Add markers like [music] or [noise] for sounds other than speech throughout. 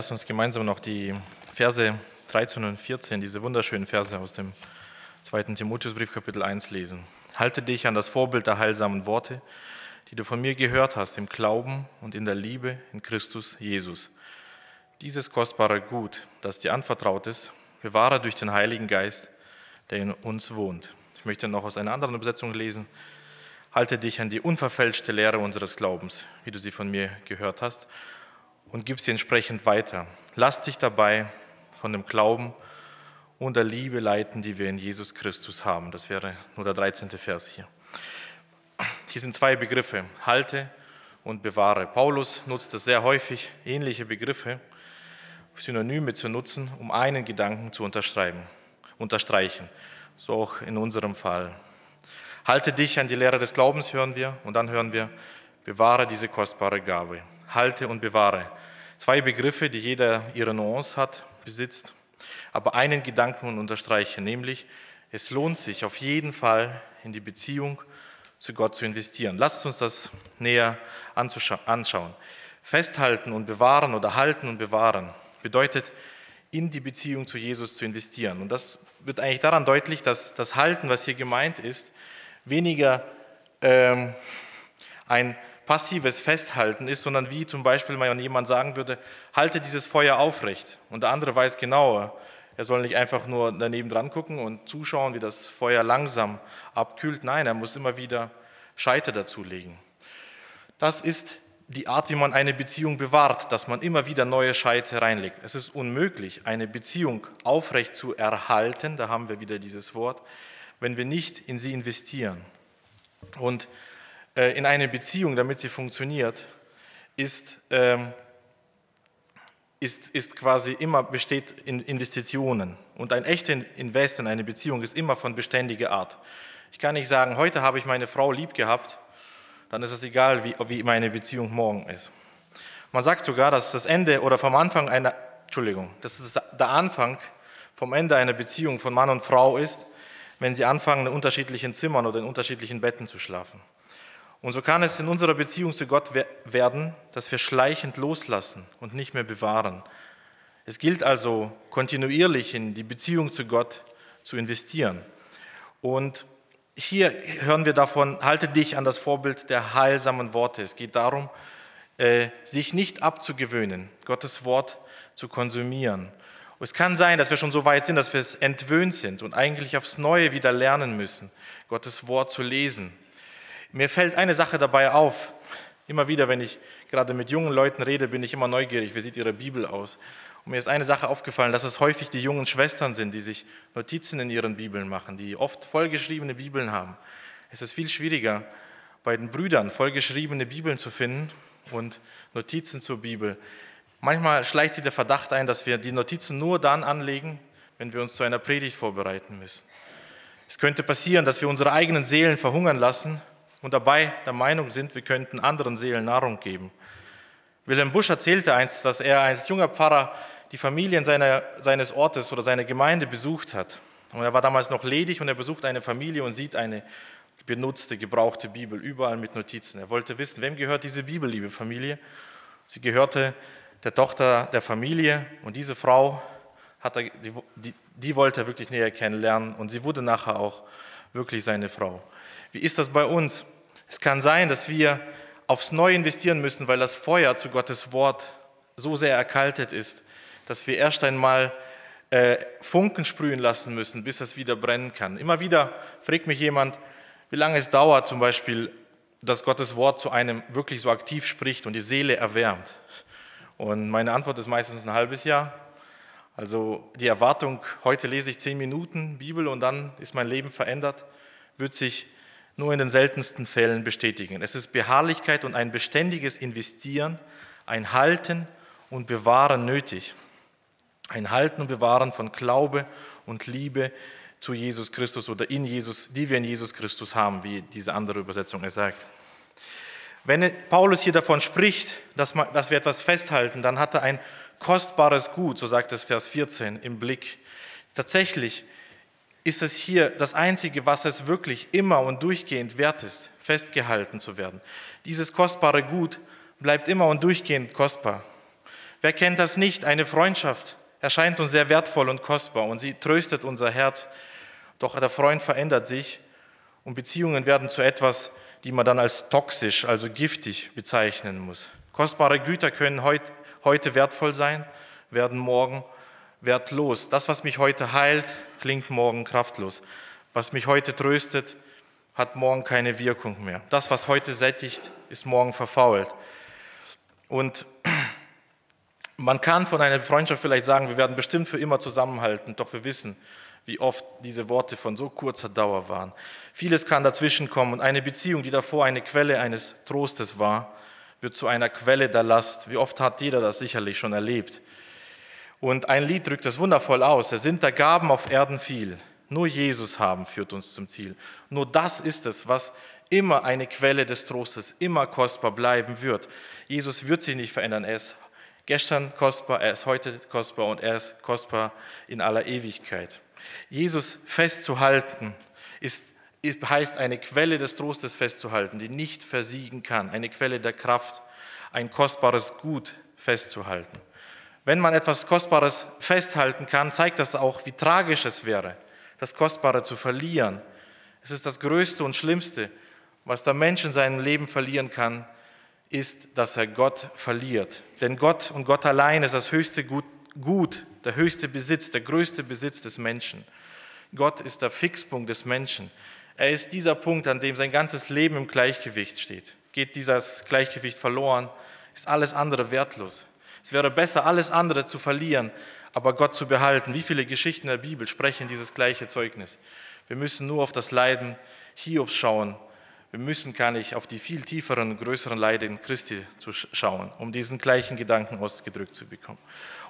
Lass uns gemeinsam noch die Verse 13 und 14, diese wunderschönen Verse aus dem 2. Timotheusbrief Kapitel 1 lesen. Halte dich an das Vorbild der heilsamen Worte, die du von mir gehört hast, im Glauben und in der Liebe in Christus Jesus. Dieses kostbare Gut, das dir anvertraut ist, bewahre durch den Heiligen Geist, der in uns wohnt. Ich möchte noch aus einer anderen Übersetzung lesen. Halte dich an die unverfälschte Lehre unseres Glaubens, wie du sie von mir gehört hast, und gib sie entsprechend weiter. Lass dich dabei von dem Glauben und der Liebe leiten, die wir in Jesus Christus haben. Das wäre nur der 13. Vers hier. Hier sind zwei Begriffe, halte und bewahre. Paulus nutzt das sehr häufig, ähnliche Begriffe, Synonyme zu nutzen, um einen Gedanken zu unterschreiben, unterstreichen. So auch in unserem Fall. Halte dich an die Lehre des Glaubens, hören wir, und dann hören wir, bewahre diese kostbare Gabe. Halte und bewahre. Zwei Begriffe, die jeder ihre Nuance hat, besitzt, aber einen Gedanken unterstreichen, nämlich es lohnt sich auf jeden Fall in die Beziehung zu Gott zu investieren. Lasst uns das näher anschauen. Festhalten und bewahren oder halten und bewahren bedeutet, in die Beziehung zu Jesus zu investieren. Und das wird eigentlich daran deutlich, dass das Halten, was hier gemeint ist, weniger ähm, ein passives Festhalten ist, sondern wie zum Beispiel mal jemand sagen würde, halte dieses Feuer aufrecht. Und der andere weiß genauer, er soll nicht einfach nur daneben dran gucken und zuschauen, wie das Feuer langsam abkühlt. Nein, er muss immer wieder Scheite dazulegen. Das ist die Art, wie man eine Beziehung bewahrt, dass man immer wieder neue Scheite reinlegt. Es ist unmöglich, eine Beziehung aufrecht zu erhalten, da haben wir wieder dieses Wort, wenn wir nicht in sie investieren. Und äh, in eine Beziehung, damit sie funktioniert, ist, ähm, ist, ist quasi immer besteht in Investitionen. Und ein echter Invest in eine Beziehung ist immer von beständiger Art. Ich kann nicht sagen, heute habe ich meine Frau lieb gehabt, dann ist es egal, wie, wie meine Beziehung morgen ist. Man sagt sogar, dass das Ende oder vom Anfang einer, Entschuldigung, dass es der Anfang vom Ende einer Beziehung von Mann und Frau ist, wenn sie anfangen, in unterschiedlichen Zimmern oder in unterschiedlichen Betten zu schlafen. Und so kann es in unserer Beziehung zu Gott werden, dass wir schleichend loslassen und nicht mehr bewahren. Es gilt also kontinuierlich in die Beziehung zu Gott zu investieren. Und hier hören wir davon, halte dich an das Vorbild der heilsamen Worte. Es geht darum, äh, sich nicht abzugewöhnen, Gottes Wort zu konsumieren. Es kann sein, dass wir schon so weit sind, dass wir es entwöhnt sind und eigentlich aufs Neue wieder lernen müssen, Gottes Wort zu lesen, mir fällt eine Sache dabei auf. Immer wieder, wenn ich gerade mit jungen Leuten rede, bin ich immer neugierig, wie sieht ihre Bibel aus. Und mir ist eine Sache aufgefallen, dass es häufig die jungen Schwestern sind, die sich Notizen in ihren Bibeln machen, die oft vollgeschriebene Bibeln haben. Es ist viel schwieriger, bei den Brüdern vollgeschriebene Bibeln zu finden und Notizen zur Bibel. Manchmal schleicht sich der Verdacht ein, dass wir die Notizen nur dann anlegen, wenn wir uns zu einer Predigt vorbereiten müssen. Es könnte passieren, dass wir unsere eigenen Seelen verhungern lassen und dabei der Meinung sind, wir könnten anderen Seelen Nahrung geben. Wilhelm Busch erzählte einst, dass er als junger Pfarrer die Familien seiner, seines Ortes oder seiner Gemeinde besucht hat. Und er war damals noch ledig und er besucht eine Familie und sieht eine benutzte, gebrauchte Bibel, überall mit Notizen. Er wollte wissen, wem gehört diese Bibel, liebe Familie? Sie gehörte der Tochter der Familie und diese Frau hat er, die, die, die wollte er wirklich näher kennenlernen und sie wurde nachher auch wirklich seine Frau. Wie ist das bei uns? Es kann sein, dass wir aufs Neue investieren müssen, weil das Feuer zu Gottes Wort so sehr erkaltet ist, dass wir erst einmal äh, Funken sprühen lassen müssen, bis es wieder brennen kann. Immer wieder fragt mich jemand, wie lange es dauert, zum Beispiel, dass Gottes Wort zu einem wirklich so aktiv spricht und die Seele erwärmt. Und meine Antwort ist meistens ein halbes Jahr. Also die Erwartung, heute lese ich zehn Minuten Bibel und dann ist mein Leben verändert, wird sich nur in den seltensten Fällen bestätigen. Es ist Beharrlichkeit und ein beständiges Investieren, ein Halten und Bewahren nötig. Ein Halten und Bewahren von Glaube und Liebe zu Jesus Christus oder in Jesus, die wir in Jesus Christus haben, wie diese andere Übersetzung es sagt. Wenn Paulus hier davon spricht, dass, wir etwas festhalten, dann hat er ein kostbares Gut, so sagt es Vers 14, im Blick. Tatsächlich ist es hier das Einzige, was es wirklich immer und durchgehend wert ist, festgehalten zu werden. Dieses kostbare Gut bleibt immer und durchgehend kostbar. Wer kennt das nicht? Eine Freundschaft erscheint uns sehr wertvoll und kostbar und sie tröstet unser Herz. Doch der Freund verändert sich und Beziehungen werden zu etwas, die man dann als toxisch, also giftig bezeichnen muss. Kostbare Güter können heute wertvoll sein, werden morgen wertlos. Das, was mich heute heilt, klingt morgen kraftlos. Was mich heute tröstet, hat morgen keine Wirkung mehr. Das, was heute sättigt, ist morgen verfault. Und [clears throat] man kann von einer Freundschaft vielleicht sagen, wir werden bestimmt für immer zusammenhalten, doch wir wissen, wie oft diese Worte von so kurzer Dauer waren. Vieles kann dazwischen kommen und eine Beziehung, die davor eine Quelle eines Trostes war, wird zu einer Quelle der Last. Wie oft hat jeder das sicherlich schon erlebt? Und ein Lied drückt das wundervoll aus. Es sind der Gaben auf Erden viel. Nur Jesus haben führt uns zum Ziel. Nur das ist es, was immer eine Quelle des Trostes, immer kostbar bleiben wird. Jesus wird sich nicht verändern. Er ist gestern kostbar, er ist heute kostbar und er ist kostbar in aller Ewigkeit. Jesus festzuhalten ist, heißt eine Quelle des Trostes festzuhalten, die nicht versiegen kann, eine Quelle der Kraft, ein kostbares Gut festzuhalten. Wenn man etwas Kostbares festhalten kann, zeigt das auch, wie tragisch es wäre, das Kostbare zu verlieren. Es ist das Größte und Schlimmste, was der Mensch in seinem Leben verlieren kann, ist, dass er Gott verliert. Denn Gott und Gott allein ist das höchste Gut, der höchste Besitz, der größte Besitz des Menschen. Gott ist der Fixpunkt des Menschen. Er ist dieser Punkt, an dem sein ganzes Leben im Gleichgewicht steht. Geht dieses Gleichgewicht verloren, ist alles andere wertlos. Es wäre besser, alles andere zu verlieren, aber Gott zu behalten. Wie viele Geschichten der Bibel sprechen dieses gleiche Zeugnis? Wir müssen nur auf das Leiden Hiobs schauen wir müssen gar nicht auf die viel tieferen, größeren Leiden Christi schauen, um diesen gleichen Gedanken ausgedrückt zu bekommen.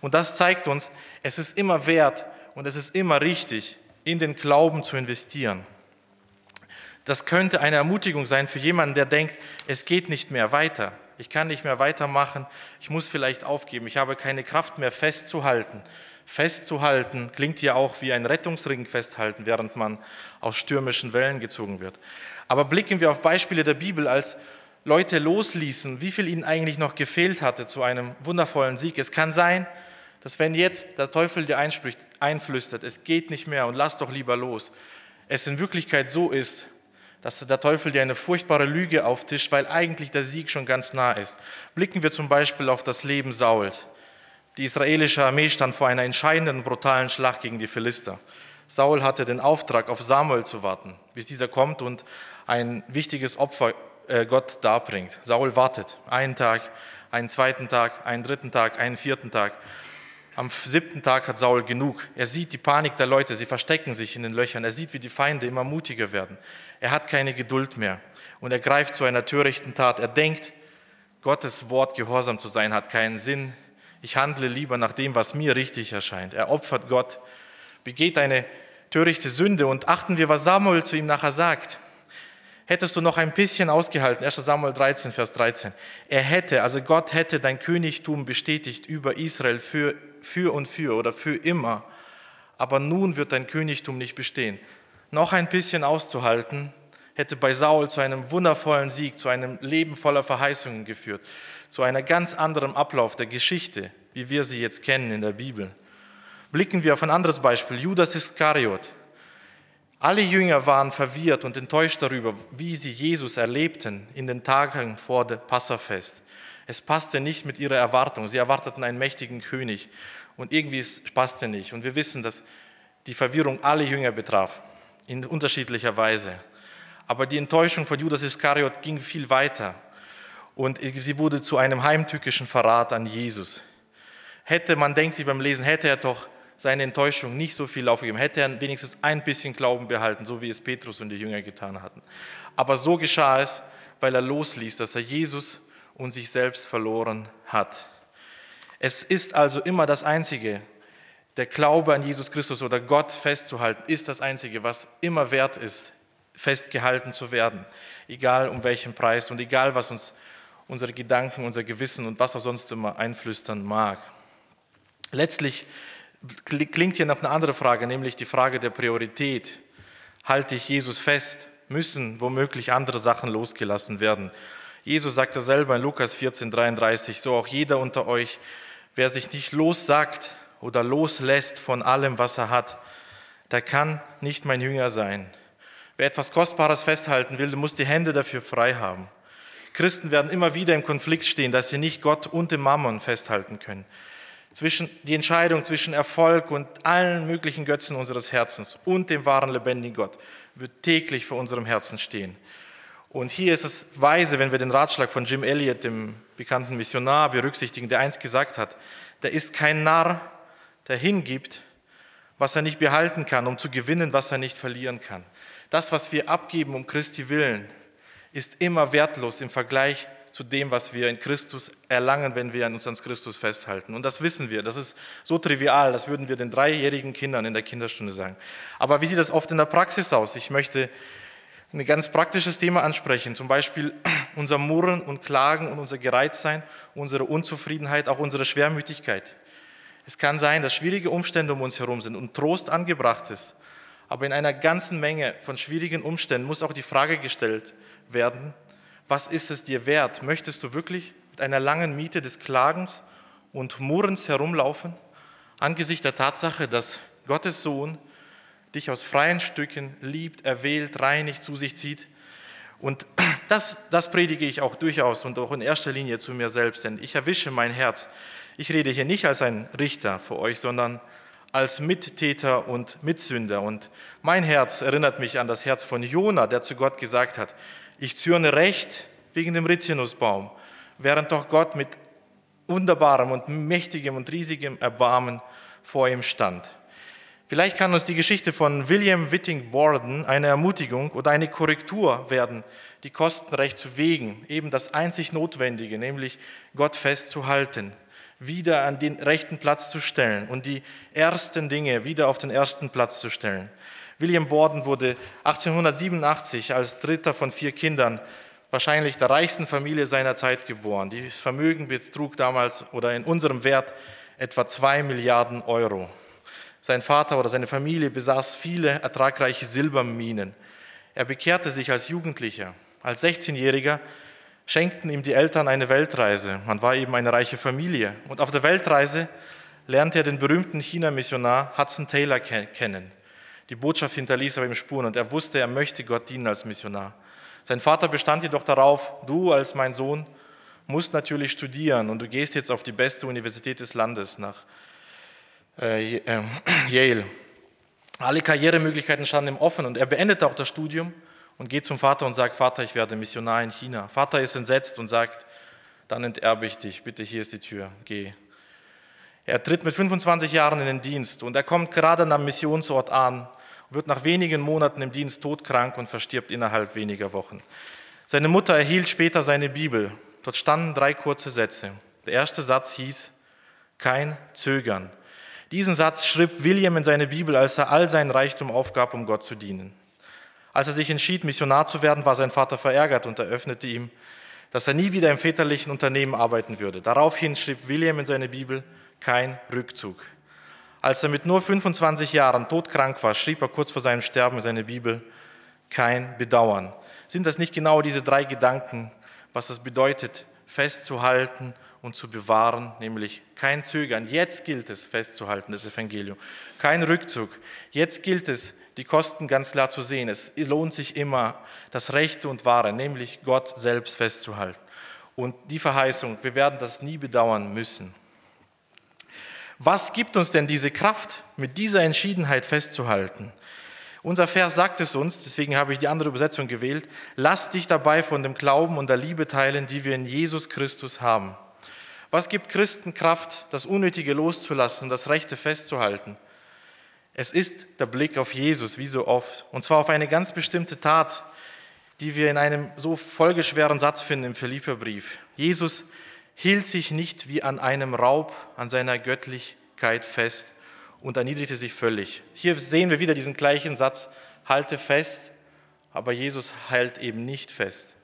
Und das zeigt uns, es ist immer wert und es ist immer richtig, in den Glauben zu investieren. Das könnte eine Ermutigung sein für jemanden, der denkt, es geht nicht mehr weiter. Ich kann nicht mehr weitermachen. Ich muss vielleicht aufgeben. Ich habe keine Kraft mehr festzuhalten. Festzuhalten klingt ja auch wie ein Rettungsring festhalten, während man aus stürmischen Wellen gezogen wird. Aber blicken wir auf Beispiele der Bibel, als Leute losließen, wie viel ihnen eigentlich noch gefehlt hatte zu einem wundervollen Sieg. Es kann sein, dass wenn jetzt der Teufel dir einflüstert, es geht nicht mehr und lass doch lieber los, es in Wirklichkeit so ist, dass der Teufel dir eine furchtbare Lüge auftischt, weil eigentlich der Sieg schon ganz nah ist. Blicken wir zum Beispiel auf das Leben Sauls. Die israelische Armee stand vor einer entscheidenden, brutalen Schlacht gegen die Philister. Saul hatte den Auftrag, auf Samuel zu warten, bis dieser kommt und ein wichtiges Opfer äh, Gott darbringt. Saul wartet einen Tag, einen zweiten Tag, einen dritten Tag, einen vierten Tag. Am siebten Tag hat Saul genug. Er sieht die Panik der Leute, sie verstecken sich in den Löchern. Er sieht, wie die Feinde immer mutiger werden. Er hat keine Geduld mehr und er greift zu einer törichten Tat. Er denkt, Gottes Wort gehorsam zu sein hat keinen Sinn. Ich handle lieber nach dem, was mir richtig erscheint. Er opfert Gott, begeht eine törichte Sünde und achten wir, was Samuel zu ihm nachher sagt hättest du noch ein bisschen ausgehalten. 1 Samuel 13, Vers 13. Er hätte, also Gott hätte dein Königtum bestätigt über Israel für, für und für oder für immer. Aber nun wird dein Königtum nicht bestehen. Noch ein bisschen auszuhalten, hätte bei Saul zu einem wundervollen Sieg, zu einem Leben voller Verheißungen geführt, zu einem ganz anderen Ablauf der Geschichte, wie wir sie jetzt kennen in der Bibel. Blicken wir auf ein anderes Beispiel, Judas Iskariot. Alle Jünger waren verwirrt und enttäuscht darüber, wie sie Jesus erlebten in den Tagen vor dem Passafest. Es passte nicht mit ihrer Erwartung. Sie erwarteten einen mächtigen König und irgendwie es passte nicht. Und wir wissen, dass die Verwirrung alle Jünger betraf, in unterschiedlicher Weise. Aber die Enttäuschung von Judas Iskariot ging viel weiter und sie wurde zu einem heimtückischen Verrat an Jesus. Hätte, man denkt sich beim Lesen, hätte er doch seine Enttäuschung nicht so viel aufgegeben. Hätte er wenigstens ein bisschen Glauben behalten, so wie es Petrus und die Jünger getan hatten. Aber so geschah es, weil er losließ, dass er Jesus und sich selbst verloren hat. Es ist also immer das Einzige, der Glaube an Jesus Christus oder Gott festzuhalten, ist das Einzige, was immer wert ist, festgehalten zu werden. Egal um welchen Preis und egal was uns unsere Gedanken, unser Gewissen und was auch sonst immer einflüstern mag. Letztlich klingt hier noch eine andere Frage, nämlich die Frage der Priorität. Halte ich Jesus fest? Müssen womöglich andere Sachen losgelassen werden? Jesus sagte selber in Lukas 14, 33, so auch jeder unter euch, Wer sich nicht lossagt oder loslässt von allem, was er hat, der kann nicht mein Jünger sein. Wer etwas Kostbares festhalten will, muss die Hände dafür frei haben. Christen werden immer wieder im Konflikt stehen, dass sie nicht Gott und dem Mammon festhalten können. Zwischen, die Entscheidung zwischen Erfolg und allen möglichen Götzen unseres Herzens und dem wahren lebendigen Gott wird täglich vor unserem Herzen stehen. Und hier ist es weise, wenn wir den Ratschlag von Jim Elliot, dem bekannten Missionar, berücksichtigen, der einst gesagt hat, der ist kein Narr, der hingibt, was er nicht behalten kann, um zu gewinnen, was er nicht verlieren kann. Das, was wir abgeben um Christi willen, ist immer wertlos im Vergleich zu dem, was wir in Christus erlangen, wenn wir uns an Christus festhalten. Und das wissen wir. Das ist so trivial, das würden wir den dreijährigen Kindern in der Kinderstunde sagen. Aber wie sieht das oft in der Praxis aus? Ich möchte ein ganz praktisches Thema ansprechen, zum Beispiel unser Murren und Klagen und unser Gereiztsein, unsere Unzufriedenheit, auch unsere Schwermütigkeit. Es kann sein, dass schwierige Umstände um uns herum sind und Trost angebracht ist. Aber in einer ganzen Menge von schwierigen Umständen muss auch die Frage gestellt werden, was ist es dir wert? Möchtest du wirklich mit einer langen Miete des Klagens und Murrens herumlaufen, angesichts der Tatsache, dass Gottes Sohn dich aus freien Stücken liebt, erwählt, reinigt, zu sich zieht? Und das, das predige ich auch durchaus und auch in erster Linie zu mir selbst, denn ich erwische mein Herz. Ich rede hier nicht als ein Richter für euch, sondern als Mittäter und Mitsünder. Und mein Herz erinnert mich an das Herz von Jona, der zu Gott gesagt hat, ich zürne recht wegen dem Rizinusbaum, während doch Gott mit wunderbarem und mächtigem und riesigem Erbarmen vor ihm stand. Vielleicht kann uns die Geschichte von William Whitting Borden eine Ermutigung oder eine Korrektur werden, die Kosten recht zu wägen, eben das einzig Notwendige, nämlich Gott festzuhalten, wieder an den rechten Platz zu stellen und die ersten Dinge wieder auf den ersten Platz zu stellen. William Borden wurde 1887 als dritter von vier Kindern wahrscheinlich der reichsten Familie seiner Zeit geboren. Das Vermögen betrug damals oder in unserem Wert etwa zwei Milliarden Euro. Sein Vater oder seine Familie besaß viele ertragreiche Silberminen. Er bekehrte sich als Jugendlicher. Als 16-Jähriger schenkten ihm die Eltern eine Weltreise. Man war eben eine reiche Familie. Und auf der Weltreise lernte er den berühmten China-Missionar Hudson Taylor kennen. Die Botschaft hinterließ aber ihm Spuren und er wusste, er möchte Gott dienen als Missionar. Sein Vater bestand jedoch darauf, du als mein Sohn musst natürlich studieren und du gehst jetzt auf die beste Universität des Landes nach äh, äh, [clears throat] Yale. Alle Karrieremöglichkeiten standen ihm offen und er beendete auch das Studium und geht zum Vater und sagt, Vater, ich werde Missionar in China. Vater ist entsetzt und sagt, dann enterbe ich dich, bitte hier ist die Tür, geh. Er tritt mit 25 Jahren in den Dienst und er kommt gerade am Missionsort an, wird nach wenigen Monaten im Dienst todkrank und verstirbt innerhalb weniger Wochen. Seine Mutter erhielt später seine Bibel. Dort standen drei kurze Sätze. Der erste Satz hieß, kein Zögern. Diesen Satz schrieb William in seine Bibel, als er all seinen Reichtum aufgab, um Gott zu dienen. Als er sich entschied, Missionar zu werden, war sein Vater verärgert und eröffnete ihm, dass er nie wieder im väterlichen Unternehmen arbeiten würde. Daraufhin schrieb William in seine Bibel, kein Rückzug. Als er mit nur 25 Jahren todkrank war, schrieb er kurz vor seinem Sterben in seine Bibel, kein Bedauern. Sind das nicht genau diese drei Gedanken, was es bedeutet, festzuhalten und zu bewahren, nämlich kein Zögern. Jetzt gilt es festzuhalten, das Evangelium. Kein Rückzug. Jetzt gilt es, die Kosten ganz klar zu sehen. Es lohnt sich immer, das Rechte und Wahre, nämlich Gott selbst festzuhalten. Und die Verheißung, wir werden das nie bedauern müssen. Was gibt uns denn diese Kraft, mit dieser Entschiedenheit festzuhalten? Unser Vers sagt es uns, deswegen habe ich die andere Übersetzung gewählt, lass dich dabei von dem Glauben und der Liebe teilen, die wir in Jesus Christus haben. Was gibt Christen Kraft, das Unnötige loszulassen und das Rechte festzuhalten? Es ist der Blick auf Jesus, wie so oft, und zwar auf eine ganz bestimmte Tat, die wir in einem so folgeschweren Satz finden im Philipperbrief. Jesus hielt sich nicht wie an einem Raub an seiner Göttlichkeit fest und erniedrigte sich völlig. Hier sehen wir wieder diesen gleichen Satz, halte fest, aber Jesus hält eben nicht fest.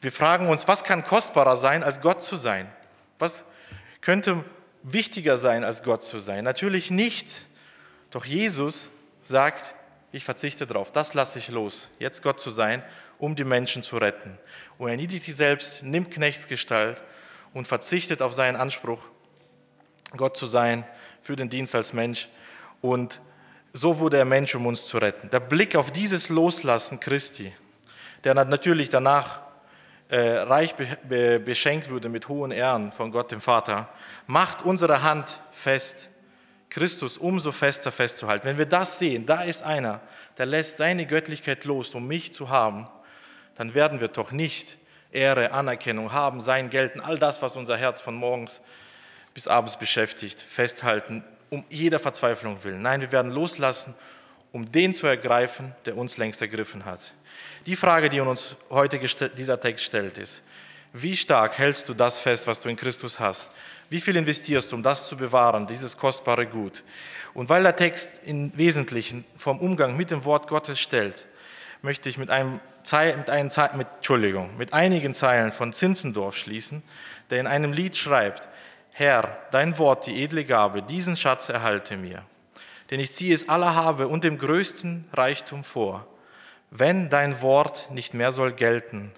Wir fragen uns, was kann kostbarer sein, als Gott zu sein? Was könnte wichtiger sein, als Gott zu sein? Natürlich nicht. Doch Jesus sagt, ich verzichte darauf, das lasse ich los, jetzt Gott zu sein, um die Menschen zu retten. Und er erniedrigt sich selbst, nimmt Knechtsgestalt und verzichtet auf seinen Anspruch Gott zu sein, für den Dienst als Mensch. Und so wurde er Mensch, um uns zu retten. Der Blick auf dieses Loslassen Christi, der natürlich danach äh, reich be beschenkt wurde mit hohen Ehren von Gott dem Vater, macht unsere Hand fest, Christus umso fester festzuhalten. Wenn wir das sehen, da ist einer, der lässt seine Göttlichkeit los, um mich zu haben, dann werden wir doch nicht Ehre, Anerkennung haben, sein gelten, all das, was unser Herz von morgens bis abends beschäftigt, festhalten, um jeder Verzweiflung willen. Nein, wir werden loslassen, um den zu ergreifen, der uns längst ergriffen hat. Die Frage, die uns heute dieser Text stellt, ist, wie stark hältst du das fest, was du in Christus hast? Wie viel investierst du, um das zu bewahren, dieses kostbare Gut? Und weil der Text im Wesentlichen vom Umgang mit dem Wort Gottes stellt, möchte ich mit, einem, mit, einem, mit, Entschuldigung, mit einigen Zeilen von Zinzendorf schließen, der in einem Lied schreibt, Herr, dein Wort, die edle Gabe, diesen Schatz erhalte mir. Denn ich ziehe es aller Habe und dem größten Reichtum vor. Wenn dein Wort nicht mehr soll gelten,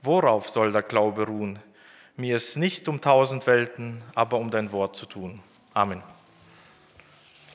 worauf soll der Glaube ruhen? Mir ist nicht um tausend Welten, aber um dein Wort zu tun. Amen.